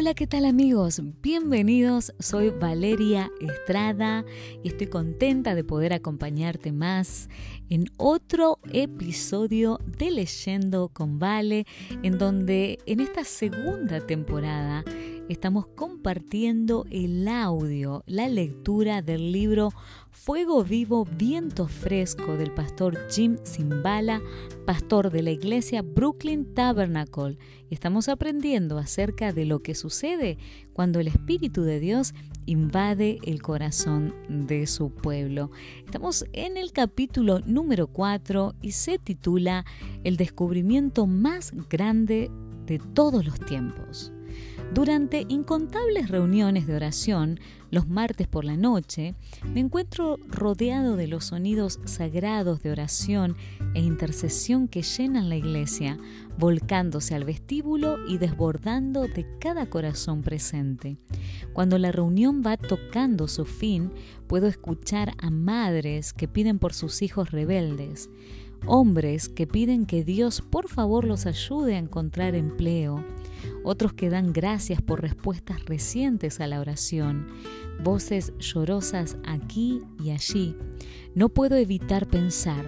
Hola, ¿qué tal amigos? Bienvenidos, soy Valeria Estrada y estoy contenta de poder acompañarte más en otro episodio de Leyendo con Vale, en donde en esta segunda temporada estamos compartiendo el audio, la lectura del libro Fuego Vivo, Viento Fresco del pastor Jim Zimbala, pastor de la iglesia Brooklyn Tabernacle. Y estamos aprendiendo acerca de lo que sucede cuando el Espíritu de Dios invade el corazón de su pueblo. Estamos en el capítulo número 4 y se titula El descubrimiento más grande de todos los tiempos. Durante incontables reuniones de oración, los martes por la noche, me encuentro rodeado de los sonidos sagrados de oración e intercesión que llenan la iglesia, volcándose al vestíbulo y desbordando de cada corazón presente. Cuando la reunión va tocando su fin, puedo escuchar a madres que piden por sus hijos rebeldes, hombres que piden que Dios por favor los ayude a encontrar empleo, otros que dan gracias por respuestas recientes a la oración, voces llorosas aquí y allí. No puedo evitar pensar,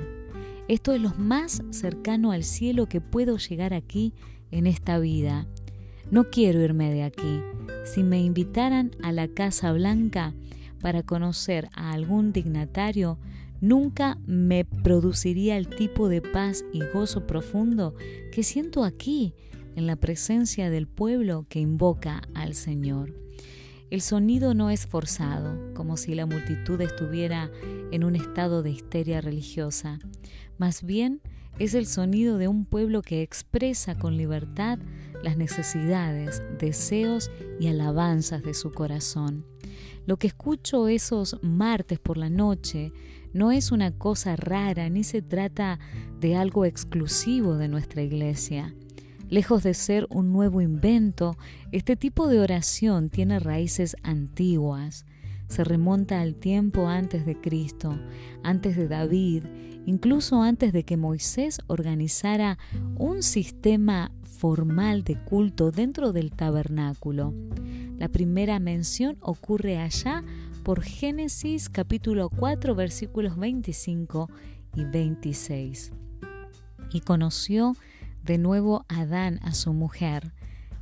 esto es lo más cercano al cielo que puedo llegar aquí en esta vida. No quiero irme de aquí. Si me invitaran a la Casa Blanca para conocer a algún dignatario, nunca me produciría el tipo de paz y gozo profundo que siento aquí en la presencia del pueblo que invoca al Señor. El sonido no es forzado, como si la multitud estuviera en un estado de histeria religiosa. Más bien, es el sonido de un pueblo que expresa con libertad las necesidades, deseos y alabanzas de su corazón. Lo que escucho esos martes por la noche no es una cosa rara ni se trata de algo exclusivo de nuestra iglesia. Lejos de ser un nuevo invento, este tipo de oración tiene raíces antiguas. Se remonta al tiempo antes de Cristo, antes de David, incluso antes de que Moisés organizara un sistema formal de culto dentro del tabernáculo. La primera mención ocurre allá por Génesis capítulo 4 versículos 25 y 26. Y conoció de nuevo Adán a su mujer,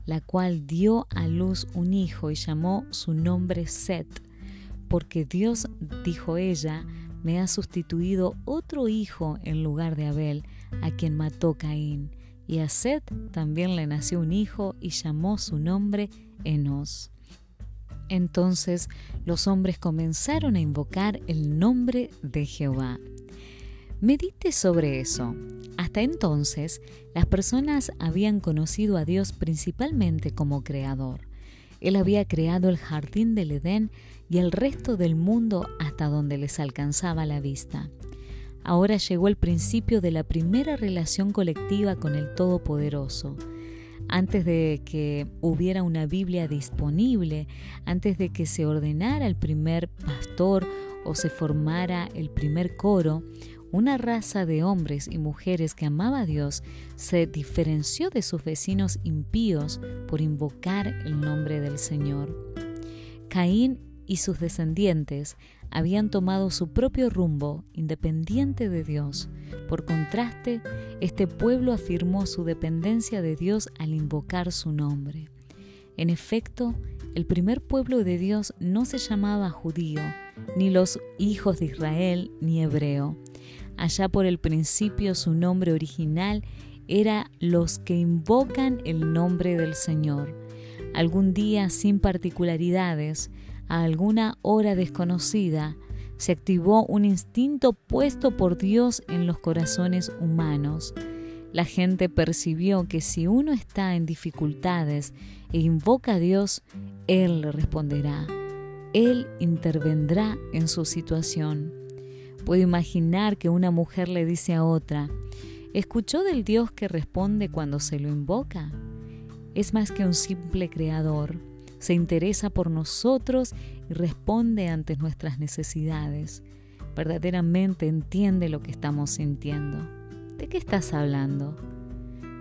la cual dio a luz un hijo y llamó su nombre Set, porque Dios, dijo ella, me ha sustituido otro hijo en lugar de Abel, a quien mató Caín. Y a Set también le nació un hijo y llamó su nombre Enos. Entonces los hombres comenzaron a invocar el nombre de Jehová. Medite sobre eso. Hasta entonces, las personas habían conocido a Dios principalmente como creador. Él había creado el jardín del Edén y el resto del mundo hasta donde les alcanzaba la vista. Ahora llegó el principio de la primera relación colectiva con el Todopoderoso. Antes de que hubiera una Biblia disponible, antes de que se ordenara el primer pastor o se formara el primer coro, una raza de hombres y mujeres que amaba a Dios se diferenció de sus vecinos impíos por invocar el nombre del Señor. Caín y sus descendientes habían tomado su propio rumbo independiente de Dios. Por contraste, este pueblo afirmó su dependencia de Dios al invocar su nombre. En efecto, el primer pueblo de Dios no se llamaba judío, ni los hijos de Israel, ni hebreo. Allá por el principio su nombre original era los que invocan el nombre del Señor. Algún día sin particularidades, a alguna hora desconocida, se activó un instinto puesto por Dios en los corazones humanos. La gente percibió que si uno está en dificultades e invoca a Dios, Él le responderá. Él intervendrá en su situación. Puedo imaginar que una mujer le dice a otra, ¿escuchó del Dios que responde cuando se lo invoca? Es más que un simple creador, se interesa por nosotros y responde ante nuestras necesidades. Verdaderamente entiende lo que estamos sintiendo. ¿De qué estás hablando?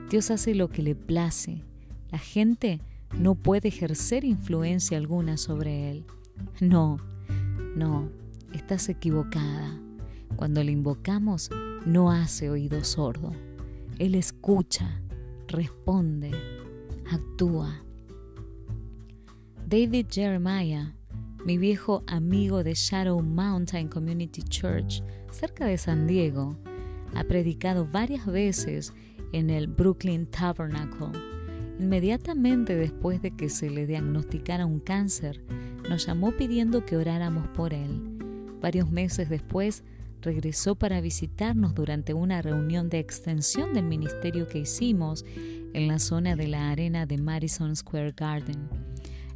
Dios hace lo que le place. La gente no puede ejercer influencia alguna sobre él. No, no, estás equivocada. Cuando le invocamos, no hace oído sordo. Él escucha, responde, actúa. David Jeremiah, mi viejo amigo de Shadow Mountain Community Church, cerca de San Diego, ha predicado varias veces en el Brooklyn Tabernacle. Inmediatamente después de que se le diagnosticara un cáncer, nos llamó pidiendo que oráramos por él. Varios meses después, regresó para visitarnos durante una reunión de extensión del ministerio que hicimos en la zona de la arena de Madison Square Garden.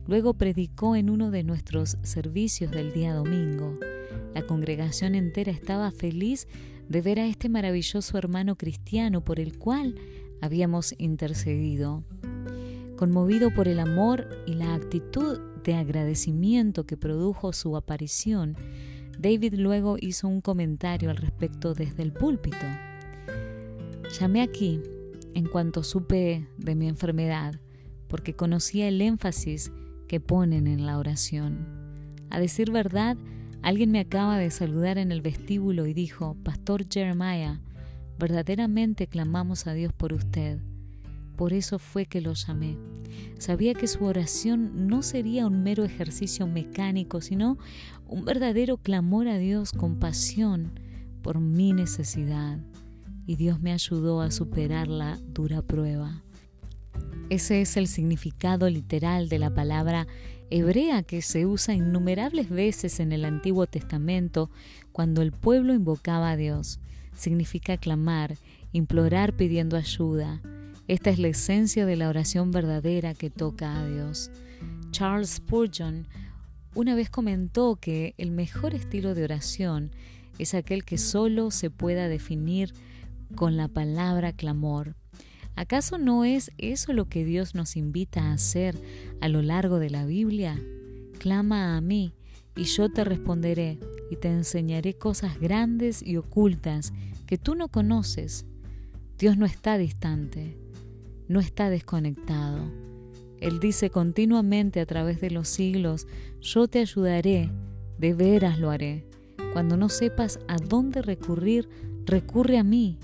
Luego predicó en uno de nuestros servicios del día domingo. La congregación entera estaba feliz de ver a este maravilloso hermano cristiano por el cual habíamos intercedido. Conmovido por el amor y la actitud de agradecimiento que produjo su aparición, David luego hizo un comentario al respecto desde el púlpito. Llamé aquí en cuanto supe de mi enfermedad, porque conocía el énfasis que ponen en la oración. A decir verdad, alguien me acaba de saludar en el vestíbulo y dijo, Pastor Jeremiah, verdaderamente clamamos a Dios por usted. Por eso fue que lo llamé. Sabía que su oración no sería un mero ejercicio mecánico, sino un verdadero clamor a Dios con pasión por mi necesidad. Y Dios me ayudó a superar la dura prueba. Ese es el significado literal de la palabra hebrea que se usa innumerables veces en el Antiguo Testamento cuando el pueblo invocaba a Dios. Significa clamar, implorar pidiendo ayuda, esta es la esencia de la oración verdadera que toca a Dios. Charles Spurgeon una vez comentó que el mejor estilo de oración es aquel que solo se pueda definir con la palabra clamor. ¿Acaso no es eso lo que Dios nos invita a hacer a lo largo de la Biblia? Clama a mí y yo te responderé y te enseñaré cosas grandes y ocultas que tú no conoces. Dios no está distante no está desconectado. Él dice continuamente a través de los siglos, yo te ayudaré, de veras lo haré. Cuando no sepas a dónde recurrir, recurre a mí.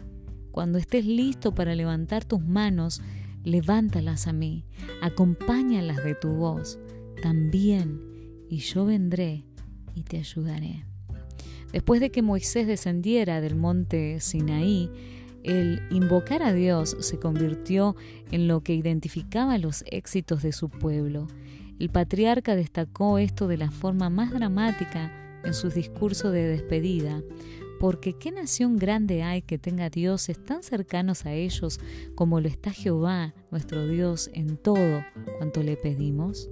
Cuando estés listo para levantar tus manos, levántalas a mí, acompáñalas de tu voz también, y yo vendré y te ayudaré. Después de que Moisés descendiera del monte Sinaí, el invocar a Dios se convirtió en lo que identificaba los éxitos de su pueblo. El patriarca destacó esto de la forma más dramática en su discurso de despedida, porque ¿qué nación grande hay que tenga dioses tan cercanos a ellos como lo está Jehová, nuestro Dios, en todo cuanto le pedimos?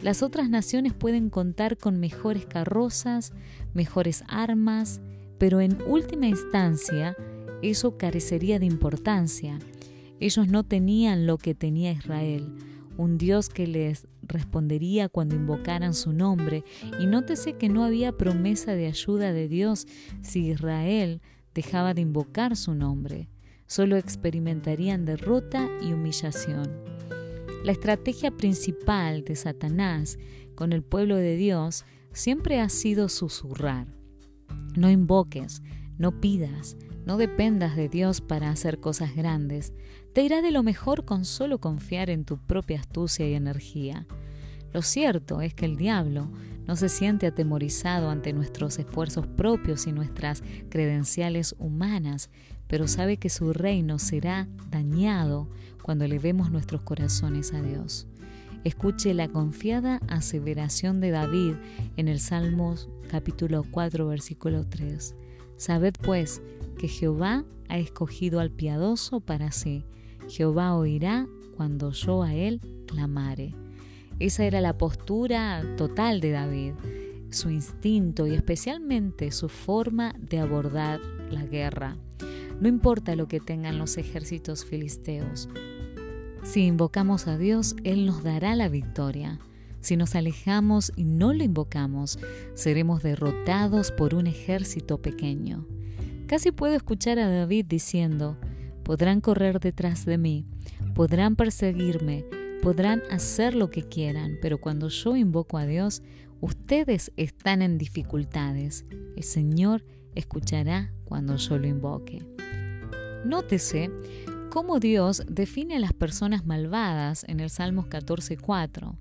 Las otras naciones pueden contar con mejores carrozas, mejores armas, pero en última instancia eso carecería de importancia. Ellos no tenían lo que tenía Israel, un Dios que les respondería cuando invocaran su nombre, y nótese que no había promesa de ayuda de Dios si Israel dejaba de invocar su nombre. Solo experimentarían derrota y humillación. La estrategia principal de Satanás con el pueblo de Dios siempre ha sido susurrar. No invoques, no pidas, no dependas de Dios para hacer cosas grandes. Te irá de lo mejor con solo confiar en tu propia astucia y energía. Lo cierto es que el diablo no se siente atemorizado ante nuestros esfuerzos propios y nuestras credenciales humanas, pero sabe que su reino será dañado cuando elevemos nuestros corazones a Dios. Escuche la confiada aseveración de David en el Salmos capítulo 4 versículo 3. Sabed pues que Jehová ha escogido al piadoso para sí. Jehová oirá cuando yo a él clamare. Esa era la postura total de David, su instinto y especialmente su forma de abordar la guerra. No importa lo que tengan los ejércitos filisteos. Si invocamos a Dios, Él nos dará la victoria. Si nos alejamos y no lo invocamos, seremos derrotados por un ejército pequeño. Casi puedo escuchar a David diciendo, podrán correr detrás de mí, podrán perseguirme, podrán hacer lo que quieran, pero cuando yo invoco a Dios, ustedes están en dificultades. El Señor escuchará cuando yo lo invoque. Nótese cómo Dios define a las personas malvadas en el Salmos 14.4.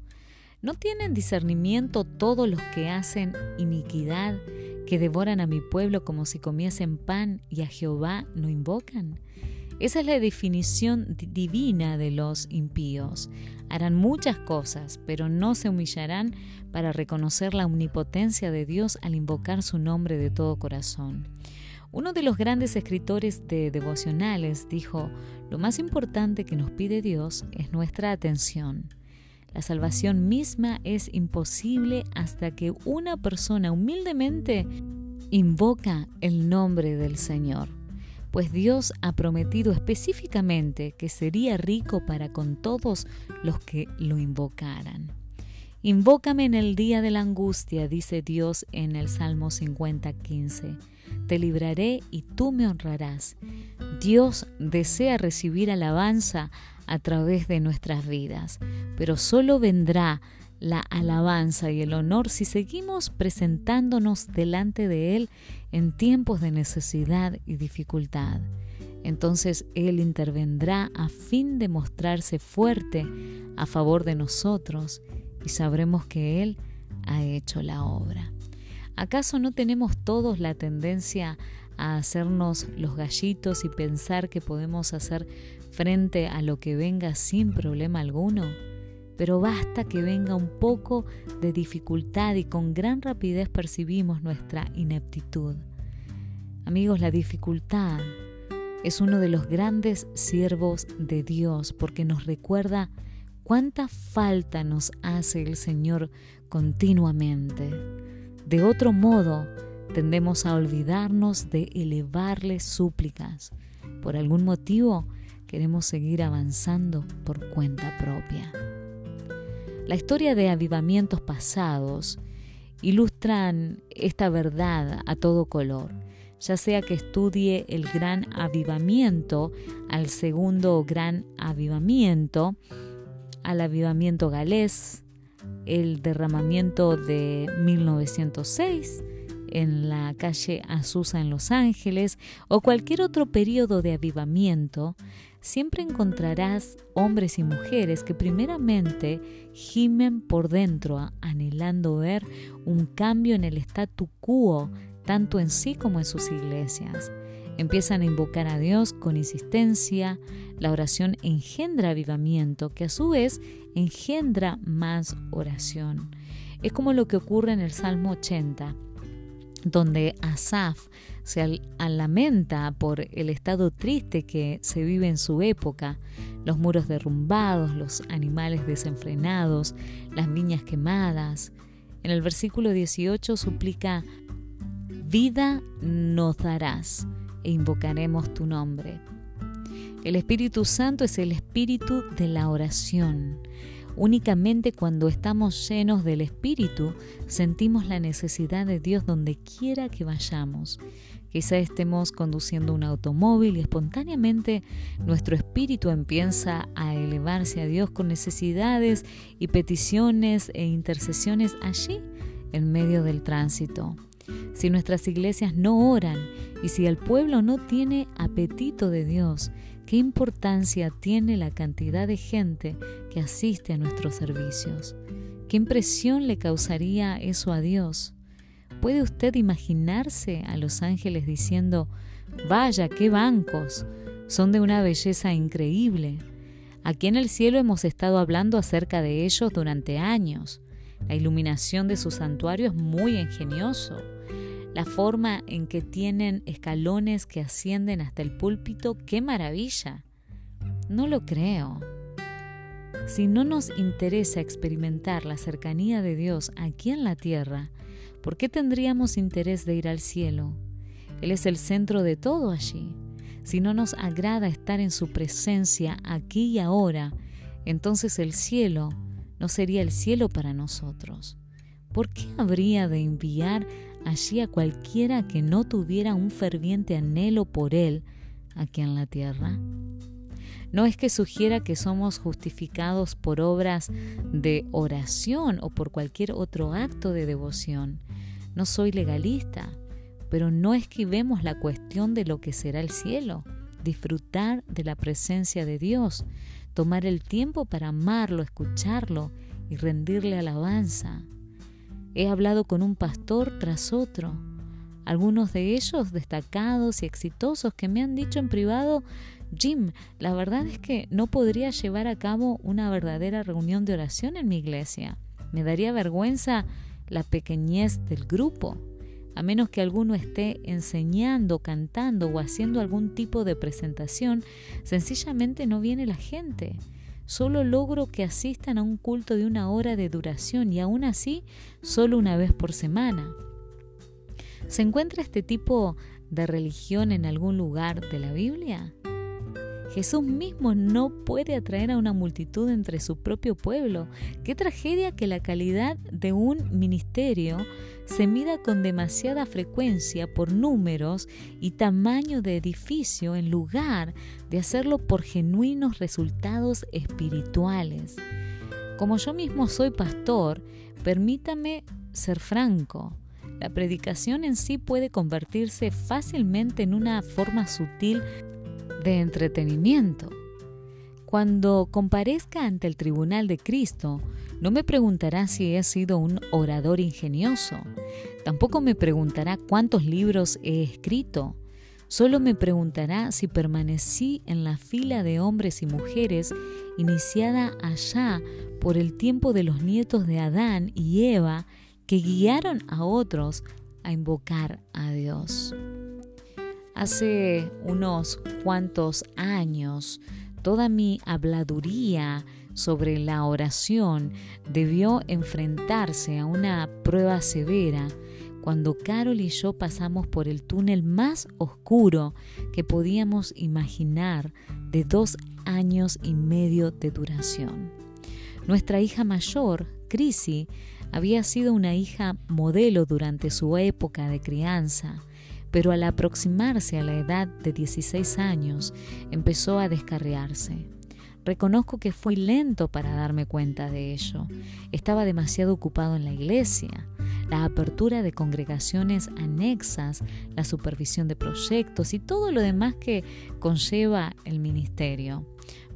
¿No tienen discernimiento todos los que hacen iniquidad, que devoran a mi pueblo como si comiesen pan y a Jehová no invocan? Esa es la definición divina de los impíos. Harán muchas cosas, pero no se humillarán para reconocer la omnipotencia de Dios al invocar su nombre de todo corazón. Uno de los grandes escritores de devocionales dijo, lo más importante que nos pide Dios es nuestra atención. La salvación misma es imposible hasta que una persona humildemente invoca el nombre del Señor pues Dios ha prometido específicamente que sería rico para con todos los que lo invocaran. Invócame en el día de la angustia, dice Dios en el Salmo 50, 15. Te libraré y tú me honrarás. Dios desea recibir alabanza a través de nuestras vidas, pero solo vendrá la alabanza y el honor si seguimos presentándonos delante de Él en tiempos de necesidad y dificultad. Entonces Él intervendrá a fin de mostrarse fuerte a favor de nosotros y sabremos que Él ha hecho la obra. ¿Acaso no tenemos todos la tendencia a hacernos los gallitos y pensar que podemos hacer frente a lo que venga sin problema alguno? Pero basta que venga un poco de dificultad y con gran rapidez percibimos nuestra ineptitud. Amigos, la dificultad es uno de los grandes siervos de Dios porque nos recuerda cuánta falta nos hace el Señor continuamente. De otro modo, tendemos a olvidarnos de elevarle súplicas. Por algún motivo, queremos seguir avanzando por cuenta propia. La historia de avivamientos pasados ilustran esta verdad a todo color, ya sea que estudie el gran avivamiento, al segundo gran avivamiento, al avivamiento galés, el derramamiento de 1906 en la calle Azusa en Los Ángeles o cualquier otro periodo de avivamiento, siempre encontrarás hombres y mujeres que primeramente gimen por dentro anhelando ver un cambio en el statu quo, tanto en sí como en sus iglesias. Empiezan a invocar a Dios con insistencia, la oración engendra avivamiento, que a su vez engendra más oración. Es como lo que ocurre en el Salmo 80, donde Asaf se lamenta por el estado triste que se vive en su época, los muros derrumbados, los animales desenfrenados, las viñas quemadas. En el versículo 18 suplica, vida nos darás e invocaremos tu nombre. El Espíritu Santo es el espíritu de la oración. Únicamente cuando estamos llenos del Espíritu sentimos la necesidad de Dios donde quiera que vayamos. Quizá estemos conduciendo un automóvil y espontáneamente nuestro espíritu empieza a elevarse a Dios con necesidades y peticiones e intercesiones allí en medio del tránsito. Si nuestras iglesias no oran y si el pueblo no tiene apetito de Dios, ¿Qué importancia tiene la cantidad de gente que asiste a nuestros servicios? ¿Qué impresión le causaría eso a Dios? ¿Puede usted imaginarse a los ángeles diciendo, vaya, qué bancos, son de una belleza increíble? Aquí en el cielo hemos estado hablando acerca de ellos durante años. La iluminación de su santuario es muy ingenioso la forma en que tienen escalones que ascienden hasta el púlpito, qué maravilla. No lo creo. Si no nos interesa experimentar la cercanía de Dios aquí en la tierra, ¿por qué tendríamos interés de ir al cielo? Él es el centro de todo allí. Si no nos agrada estar en su presencia aquí y ahora, entonces el cielo no sería el cielo para nosotros. ¿Por qué habría de enviar allí a cualquiera que no tuviera un ferviente anhelo por Él aquí en la tierra? No es que sugiera que somos justificados por obras de oración o por cualquier otro acto de devoción. No soy legalista, pero no esquivemos la cuestión de lo que será el cielo, disfrutar de la presencia de Dios, tomar el tiempo para amarlo, escucharlo y rendirle alabanza. He hablado con un pastor tras otro, algunos de ellos destacados y exitosos que me han dicho en privado Jim, la verdad es que no podría llevar a cabo una verdadera reunión de oración en mi iglesia. Me daría vergüenza la pequeñez del grupo. A menos que alguno esté enseñando, cantando o haciendo algún tipo de presentación, sencillamente no viene la gente. Solo logro que asistan a un culto de una hora de duración y aún así solo una vez por semana. ¿Se encuentra este tipo de religión en algún lugar de la Biblia? Jesús mismo no puede atraer a una multitud entre su propio pueblo. Qué tragedia que la calidad de un ministerio se mida con demasiada frecuencia por números y tamaño de edificio en lugar de hacerlo por genuinos resultados espirituales. Como yo mismo soy pastor, permítame ser franco. La predicación en sí puede convertirse fácilmente en una forma sutil de entretenimiento. Cuando comparezca ante el tribunal de Cristo, no me preguntará si he sido un orador ingenioso, tampoco me preguntará cuántos libros he escrito, solo me preguntará si permanecí en la fila de hombres y mujeres iniciada allá por el tiempo de los nietos de Adán y Eva que guiaron a otros a invocar a Dios. Hace unos cuantos años, toda mi habladuría sobre la oración debió enfrentarse a una prueba severa cuando Carol y yo pasamos por el túnel más oscuro que podíamos imaginar de dos años y medio de duración. Nuestra hija mayor, Chrissy, había sido una hija modelo durante su época de crianza pero al aproximarse a la edad de 16 años empezó a descarriarse. Reconozco que fui lento para darme cuenta de ello. Estaba demasiado ocupado en la iglesia, la apertura de congregaciones anexas, la supervisión de proyectos y todo lo demás que conlleva el ministerio.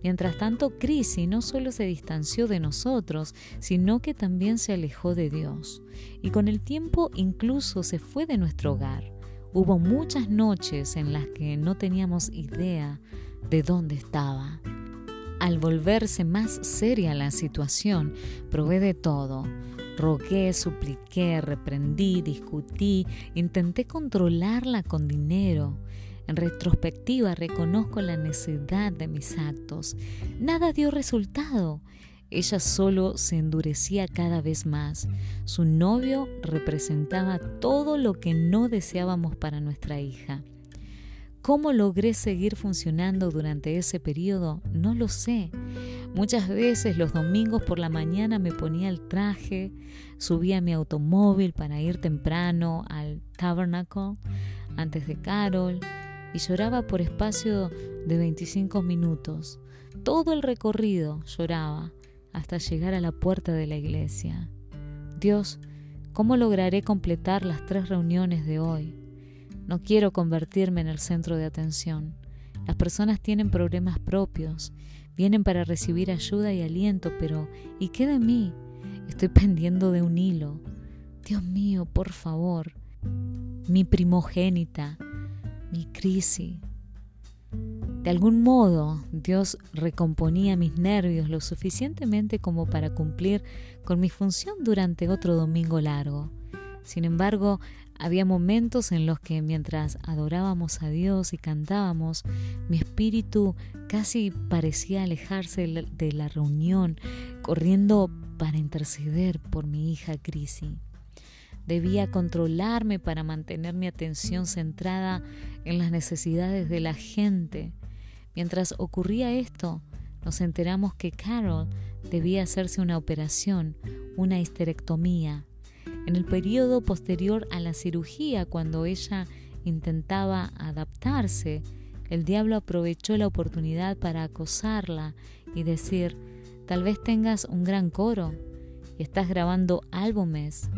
Mientras tanto, Crisi no solo se distanció de nosotros, sino que también se alejó de Dios. Y con el tiempo incluso se fue de nuestro hogar. Hubo muchas noches en las que no teníamos idea de dónde estaba. Al volverse más seria la situación, probé de todo. Rogué, supliqué, reprendí, discutí, intenté controlarla con dinero. En retrospectiva reconozco la necesidad de mis actos. Nada dio resultado ella solo se endurecía cada vez más. Su novio representaba todo lo que no deseábamos para nuestra hija. ¿Cómo logré seguir funcionando durante ese periodo? No lo sé. Muchas veces los domingos por la mañana me ponía el traje, subía mi automóvil para ir temprano al Tabernacle antes de Carol y lloraba por espacio de 25 minutos. Todo el recorrido lloraba hasta llegar a la puerta de la iglesia. Dios, ¿cómo lograré completar las tres reuniones de hoy? No quiero convertirme en el centro de atención. Las personas tienen problemas propios, vienen para recibir ayuda y aliento, pero ¿y qué de mí? Estoy pendiendo de un hilo. Dios mío, por favor, mi primogénita, mi crisis, de algún modo, Dios recomponía mis nervios lo suficientemente como para cumplir con mi función durante otro domingo largo. Sin embargo, había momentos en los que mientras adorábamos a Dios y cantábamos, mi espíritu casi parecía alejarse de la reunión, corriendo para interceder por mi hija Crisi. Debía controlarme para mantener mi atención centrada en las necesidades de la gente Mientras ocurría esto, nos enteramos que Carol debía hacerse una operación, una histerectomía. En el periodo posterior a la cirugía, cuando ella intentaba adaptarse, el diablo aprovechó la oportunidad para acosarla y decir, tal vez tengas un gran coro y estás grabando álbumes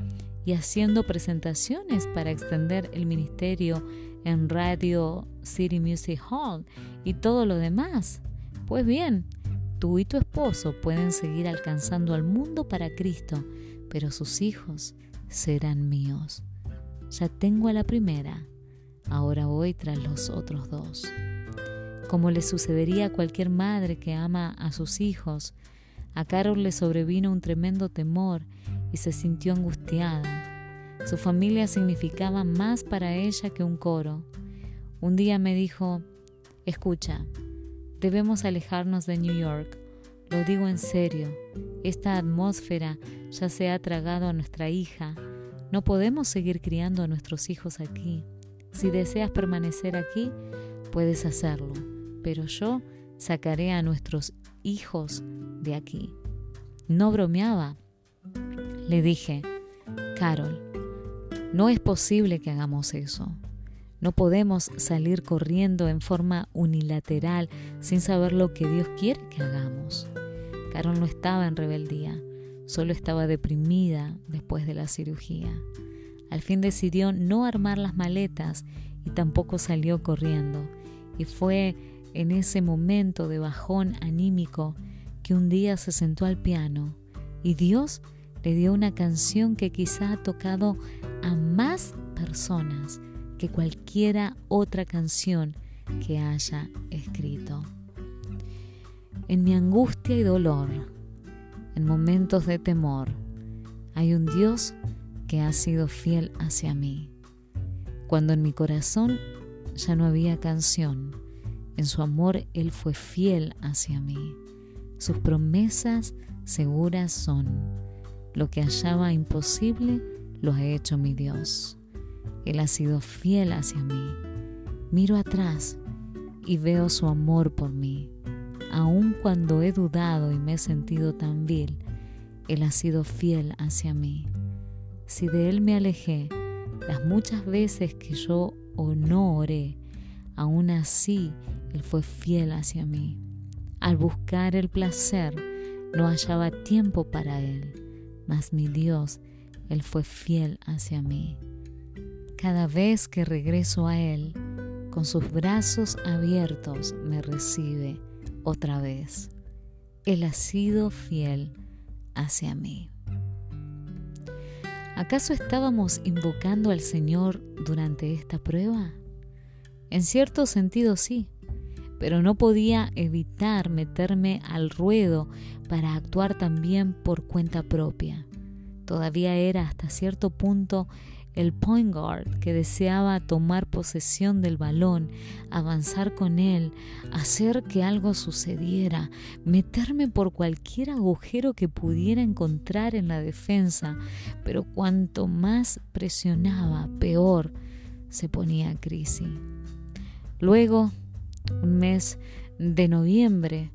y haciendo presentaciones para extender el ministerio en Radio City Music Hall y todo lo demás. Pues bien, tú y tu esposo pueden seguir alcanzando al mundo para Cristo, pero sus hijos serán míos. Ya tengo a la primera, ahora voy tras los otros dos. Como le sucedería a cualquier madre que ama a sus hijos, a Carol le sobrevino un tremendo temor y se sintió angustiada. Su familia significaba más para ella que un coro. Un día me dijo, escucha, debemos alejarnos de New York. Lo digo en serio, esta atmósfera ya se ha tragado a nuestra hija. No podemos seguir criando a nuestros hijos aquí. Si deseas permanecer aquí, puedes hacerlo, pero yo sacaré a nuestros hijos de aquí. No bromeaba. Le dije, Carol, no es posible que hagamos eso. No podemos salir corriendo en forma unilateral sin saber lo que Dios quiere que hagamos. Carol no estaba en rebeldía, solo estaba deprimida después de la cirugía. Al fin decidió no armar las maletas y tampoco salió corriendo. Y fue en ese momento de bajón anímico que un día se sentó al piano y Dios le dio una canción que quizá ha tocado a más personas que cualquiera otra canción que haya escrito. En mi angustia y dolor, en momentos de temor, hay un Dios que ha sido fiel hacia mí. Cuando en mi corazón ya no había canción, en su amor Él fue fiel hacia mí. Sus promesas seguras son. Lo que hallaba imposible lo ha hecho mi Dios. Él ha sido fiel hacia mí. Miro atrás y veo su amor por mí. Aun cuando he dudado y me he sentido tan vil, Él ha sido fiel hacia mí. Si de Él me alejé, las muchas veces que yo o no oré, aún así Él fue fiel hacia mí. Al buscar el placer, no hallaba tiempo para Él, mas mi Dios, Él fue fiel hacia mí. Cada vez que regreso a Él, con sus brazos abiertos me recibe otra vez. Él ha sido fiel hacia mí. ¿Acaso estábamos invocando al Señor durante esta prueba? En cierto sentido sí, pero no podía evitar meterme al ruedo para actuar también por cuenta propia. Todavía era hasta cierto punto el point guard que deseaba tomar posesión del balón, avanzar con él, hacer que algo sucediera, meterme por cualquier agujero que pudiera encontrar en la defensa, pero cuanto más presionaba, peor se ponía crisis. Luego, un mes de noviembre,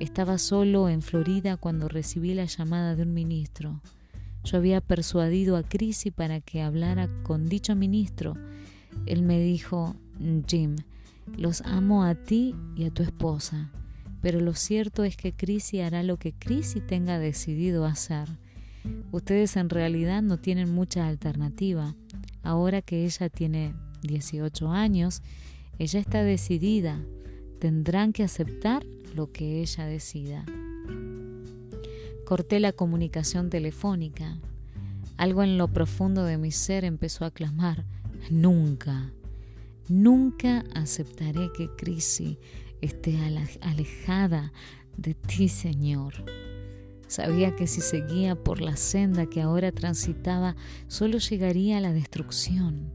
estaba solo en Florida cuando recibí la llamada de un ministro. Yo había persuadido a Chrissy para que hablara con dicho ministro. Él me dijo, Jim, los amo a ti y a tu esposa, pero lo cierto es que Chrissy hará lo que Chrissy tenga decidido hacer. Ustedes en realidad no tienen mucha alternativa. Ahora que ella tiene 18 años, ella está decidida. Tendrán que aceptar lo que ella decida. Corté la comunicación telefónica. Algo en lo profundo de mi ser empezó a clamar, nunca, nunca aceptaré que Crisi esté alejada de ti, Señor. Sabía que si seguía por la senda que ahora transitaba, solo llegaría a la destrucción.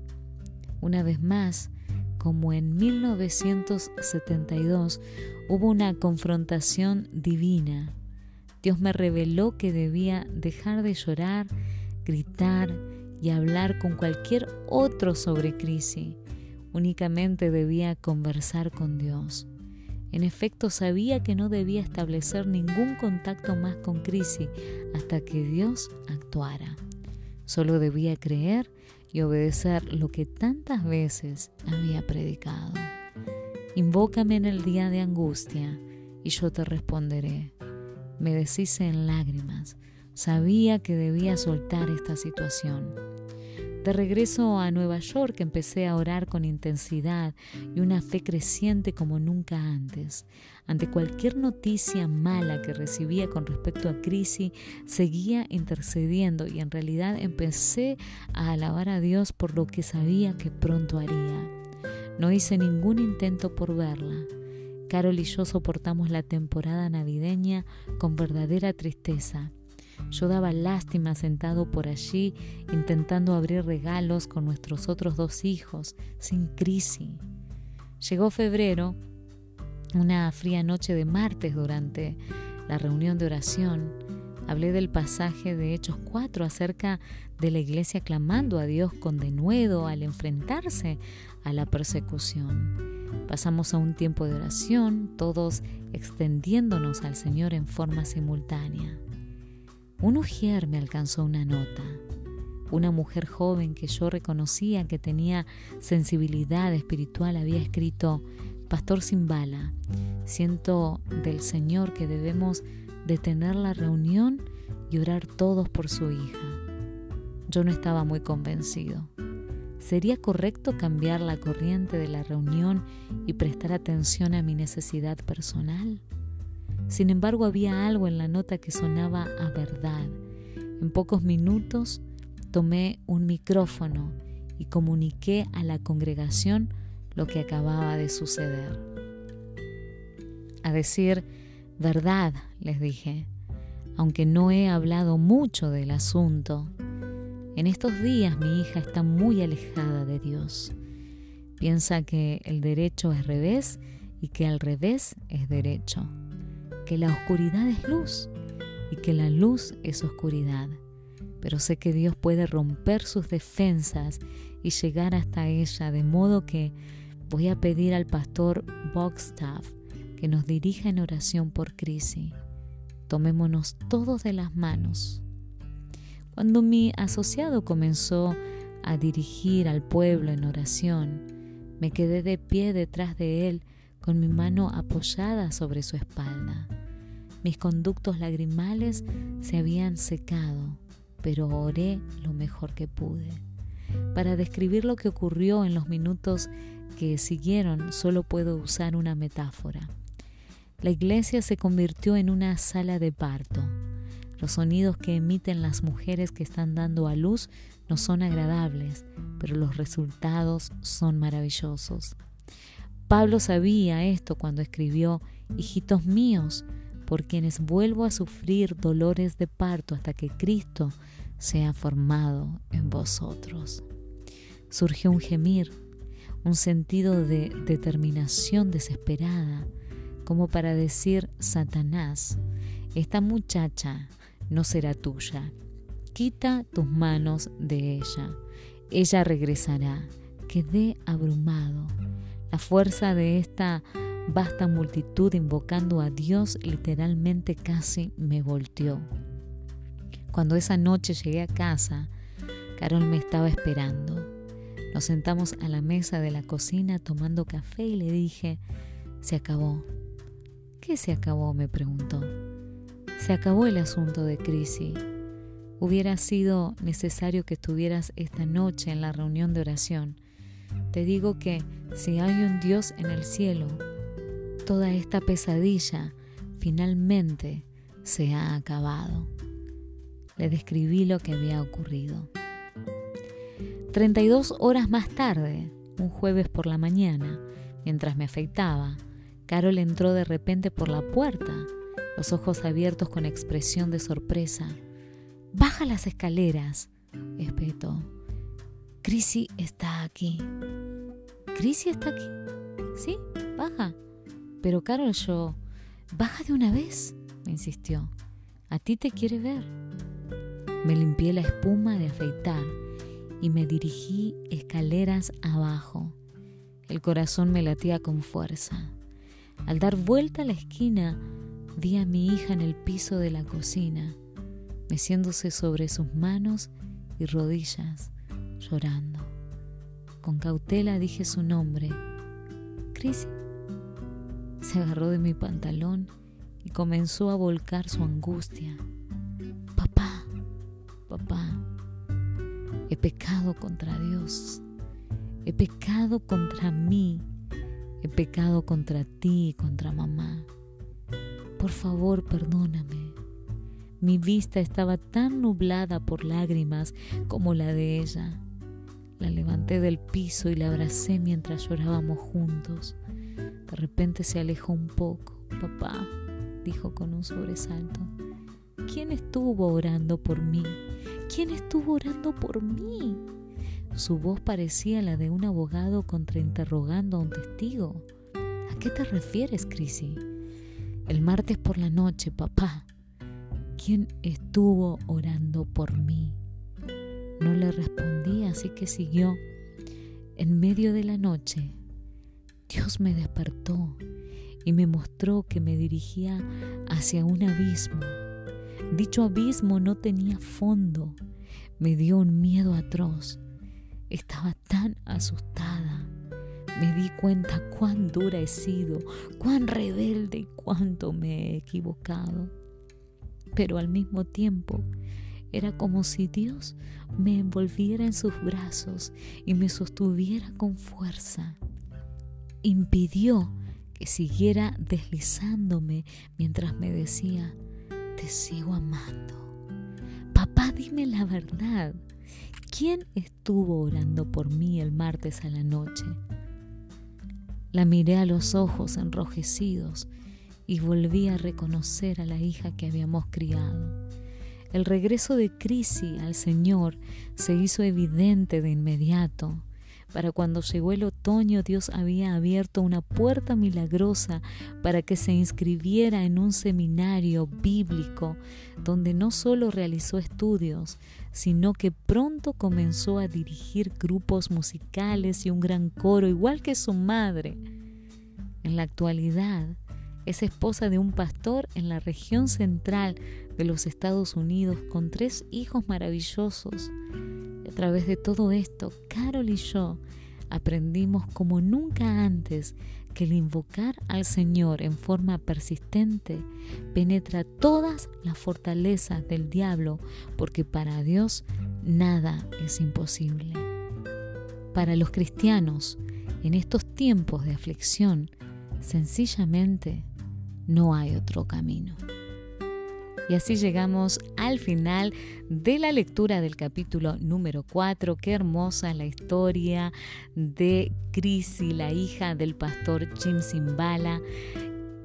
Una vez más, como en 1972, hubo una confrontación divina Dios me reveló que debía dejar de llorar, gritar y hablar con cualquier otro sobre crisis. Únicamente debía conversar con Dios. En efecto, sabía que no debía establecer ningún contacto más con crisis hasta que Dios actuara. Solo debía creer y obedecer lo que tantas veces había predicado. Invócame en el día de angustia y yo te responderé. Me deshice en lágrimas. Sabía que debía soltar esta situación. De regreso a Nueva York empecé a orar con intensidad y una fe creciente como nunca antes. Ante cualquier noticia mala que recibía con respecto a crisis, seguía intercediendo y en realidad empecé a alabar a Dios por lo que sabía que pronto haría. No hice ningún intento por verla. Carol y yo soportamos la temporada navideña con verdadera tristeza yo daba lástima sentado por allí intentando abrir regalos con nuestros otros dos hijos, sin crisis. Llegó febrero, una fría noche de martes durante la reunión de oración. Hablé del pasaje de Hechos 4 acerca de la iglesia clamando a Dios con denuedo al enfrentarse a la persecución. Pasamos a un tiempo de oración, todos extendiéndonos al Señor en forma simultánea. Un ujier me alcanzó una nota. Una mujer joven que yo reconocía que tenía sensibilidad espiritual había escrito, Pastor Simbala, siento del Señor que debemos detener la reunión y orar todos por su hija. Yo no estaba muy convencido. ¿Sería correcto cambiar la corriente de la reunión y prestar atención a mi necesidad personal? Sin embargo, había algo en la nota que sonaba a verdad. En pocos minutos tomé un micrófono y comuniqué a la congregación lo que acababa de suceder. A decir verdad, les dije, aunque no he hablado mucho del asunto, en estos días mi hija está muy alejada de Dios. Piensa que el derecho es revés y que al revés es derecho que la oscuridad es luz y que la luz es oscuridad. Pero sé que Dios puede romper sus defensas y llegar hasta ella, de modo que voy a pedir al pastor Bogstaff que nos dirija en oración por crisis. Tomémonos todos de las manos. Cuando mi asociado comenzó a dirigir al pueblo en oración, me quedé de pie detrás de él con mi mano apoyada sobre su espalda. Mis conductos lagrimales se habían secado, pero oré lo mejor que pude. Para describir lo que ocurrió en los minutos que siguieron, solo puedo usar una metáfora. La iglesia se convirtió en una sala de parto. Los sonidos que emiten las mujeres que están dando a luz no son agradables, pero los resultados son maravillosos. Pablo sabía esto cuando escribió, Hijitos míos, por quienes vuelvo a sufrir dolores de parto hasta que Cristo sea formado en vosotros. Surgió un gemir, un sentido de determinación desesperada, como para decir, Satanás, esta muchacha no será tuya, quita tus manos de ella, ella regresará. Quedé abrumado. La fuerza de esta vasta multitud invocando a Dios literalmente casi me volteó. Cuando esa noche llegué a casa, Carol me estaba esperando. Nos sentamos a la mesa de la cocina tomando café y le dije, se acabó. ¿Qué se acabó? me preguntó. Se acabó el asunto de crisis. Hubiera sido necesario que estuvieras esta noche en la reunión de oración. Te digo que si hay un Dios en el cielo, toda esta pesadilla finalmente se ha acabado. Le describí lo que había ocurrido. 32 horas más tarde, un jueves por la mañana, mientras me afeitaba, Carol entró de repente por la puerta, los ojos abiertos con expresión de sorpresa. Baja las escaleras, espetó. Chrissy está aquí. ¿Chrissy está aquí? Sí, baja. Pero Carol, yo, baja de una vez, me insistió. A ti te quiere ver. Me limpié la espuma de afeitar y me dirigí escaleras abajo. El corazón me latía con fuerza. Al dar vuelta a la esquina, vi a mi hija en el piso de la cocina, meciéndose sobre sus manos y rodillas, llorando. Con cautela dije su nombre. Cris, Se agarró de mi pantalón y comenzó a volcar su angustia. Papá, papá, he pecado contra Dios, he pecado contra mí, he pecado contra ti y contra mamá. Por favor, perdóname. Mi vista estaba tan nublada por lágrimas como la de ella. La levanté del piso y la abracé mientras llorábamos juntos. De repente se alejó un poco. Papá, dijo con un sobresalto, ¿quién estuvo orando por mí? ¿Quién estuvo orando por mí? Su voz parecía la de un abogado contrainterrogando a un testigo. ¿A qué te refieres, Chrissy? El martes por la noche, papá. ¿Quién estuvo orando por mí? No le respondí, así que siguió. En medio de la noche, Dios me despertó y me mostró que me dirigía hacia un abismo. Dicho abismo no tenía fondo. Me dio un miedo atroz. Estaba tan asustada. Me di cuenta cuán dura he sido, cuán rebelde y cuánto me he equivocado. Pero al mismo tiempo era como si Dios me envolviera en sus brazos y me sostuviera con fuerza. Impidió que siguiera deslizándome mientras me decía, te sigo amando. Papá, dime la verdad. ¿Quién estuvo orando por mí el martes a la noche? La miré a los ojos enrojecidos y volví a reconocer a la hija que habíamos criado. El regreso de Crisi al Señor se hizo evidente de inmediato. Para cuando llegó el otoño, Dios había abierto una puerta milagrosa para que se inscribiera en un seminario bíblico, donde no solo realizó estudios, sino que pronto comenzó a dirigir grupos musicales y un gran coro, igual que su madre. En la actualidad, es esposa de un pastor en la región central de los Estados Unidos con tres hijos maravillosos. A través de todo esto, Carol y yo aprendimos como nunca antes que el invocar al Señor en forma persistente penetra todas las fortalezas del diablo, porque para Dios nada es imposible. Para los cristianos, en estos tiempos de aflicción, sencillamente no hay otro camino. Y así llegamos al final de la lectura del capítulo número 4. Qué hermosa la historia de Crisi, la hija del pastor Jim Simbala.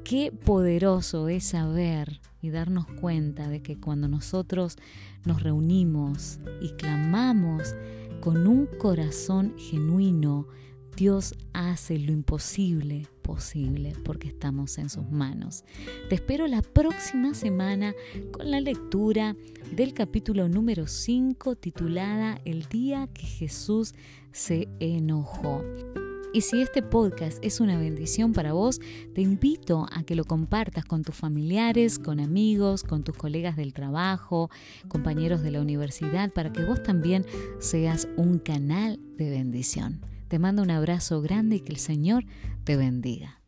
Qué poderoso es saber y darnos cuenta de que cuando nosotros nos reunimos y clamamos con un corazón genuino, Dios hace lo imposible posible porque estamos en sus manos. Te espero la próxima semana con la lectura del capítulo número 5 titulada El día que Jesús se enojó. Y si este podcast es una bendición para vos, te invito a que lo compartas con tus familiares, con amigos, con tus colegas del trabajo, compañeros de la universidad, para que vos también seas un canal de bendición. Te mando un abrazo grande y que el Señor te bendiga.